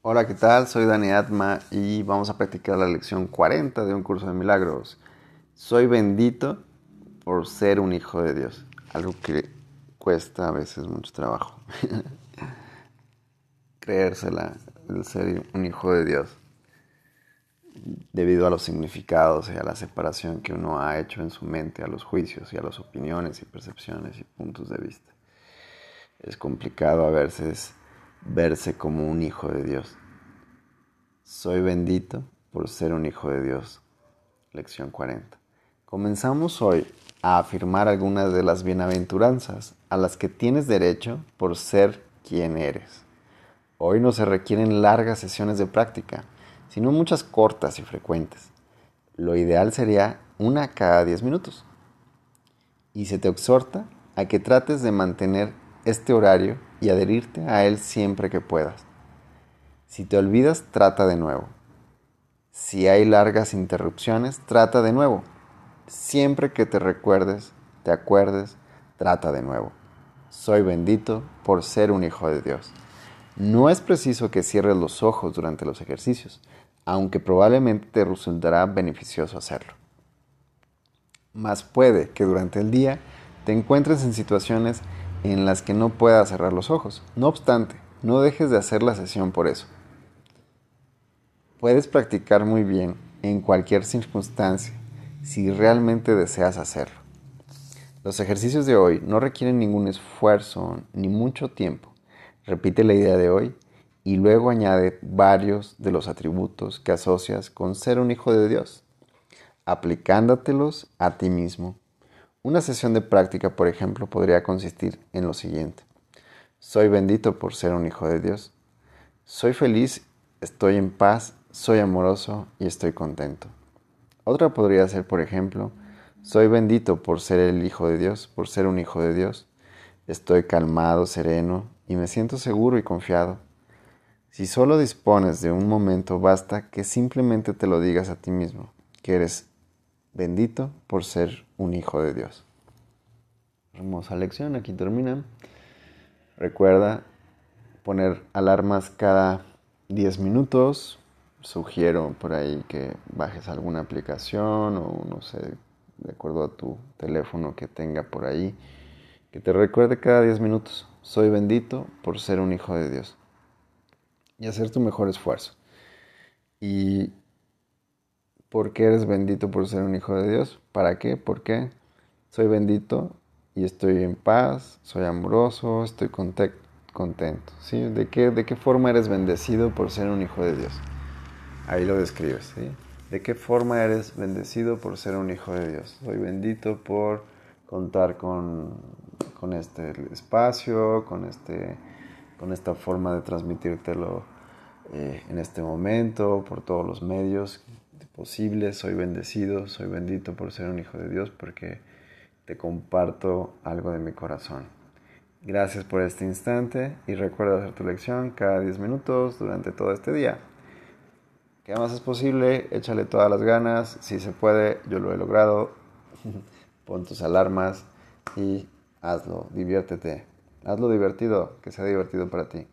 Hola, ¿qué tal? Soy Dani Atma y vamos a practicar la lección 40 de un curso de milagros. Soy bendito por ser un hijo de Dios. Algo que cuesta a veces mucho trabajo. Creérsela, el ser un hijo de Dios. Debido a los significados y a la separación que uno ha hecho en su mente, a los juicios y a las opiniones y percepciones y puntos de vista. Es complicado a veces verse como un hijo de Dios. Soy bendito por ser un hijo de Dios. Lección 40. Comenzamos hoy a afirmar algunas de las bienaventuranzas a las que tienes derecho por ser quien eres. Hoy no se requieren largas sesiones de práctica, sino muchas cortas y frecuentes. Lo ideal sería una cada 10 minutos. Y se te exhorta a que trates de mantener este horario y adherirte a él siempre que puedas. Si te olvidas, trata de nuevo. Si hay largas interrupciones, trata de nuevo. Siempre que te recuerdes, te acuerdes, trata de nuevo. Soy bendito por ser un hijo de Dios. No es preciso que cierres los ojos durante los ejercicios, aunque probablemente te resultará beneficioso hacerlo. Más puede que durante el día te encuentres en situaciones en las que no puedas cerrar los ojos. No obstante, no dejes de hacer la sesión por eso. Puedes practicar muy bien en cualquier circunstancia si realmente deseas hacerlo. Los ejercicios de hoy no requieren ningún esfuerzo ni mucho tiempo. Repite la idea de hoy y luego añade varios de los atributos que asocias con ser un hijo de Dios, aplicándotelos a ti mismo una sesión de práctica, por ejemplo, podría consistir en lo siguiente. Soy bendito por ser un hijo de Dios. Soy feliz, estoy en paz, soy amoroso y estoy contento. Otra podría ser, por ejemplo, soy bendito por ser el hijo de Dios, por ser un hijo de Dios. Estoy calmado, sereno y me siento seguro y confiado. Si solo dispones de un momento, basta que simplemente te lo digas a ti mismo, que eres bendito por ser un hijo de Dios. Hermosa lección, aquí termina. Recuerda poner alarmas cada 10 minutos. Sugiero por ahí que bajes alguna aplicación o no sé, de acuerdo a tu teléfono que tenga por ahí, que te recuerde cada 10 minutos. Soy bendito por ser un hijo de Dios. Y hacer tu mejor esfuerzo. Y ¿Por qué eres bendito por ser un hijo de Dios? ¿Para qué? ¿Por qué? Soy bendito y estoy en paz, soy amoroso, estoy contento. ¿sí? ¿De, qué, ¿De qué forma eres bendecido por ser un hijo de Dios? Ahí lo describes. ¿sí? ¿De qué forma eres bendecido por ser un hijo de Dios? Soy bendito por contar con, con este espacio, con, este, con esta forma de transmitírtelo eh, en este momento, por todos los medios posible. Soy bendecido, soy bendito por ser un hijo de Dios porque te comparto algo de mi corazón. Gracias por este instante y recuerda hacer tu lección cada 10 minutos durante todo este día. ¿Qué más es posible? Échale todas las ganas. Si se puede, yo lo he logrado. Pon tus alarmas y hazlo, diviértete. Hazlo divertido, que sea divertido para ti.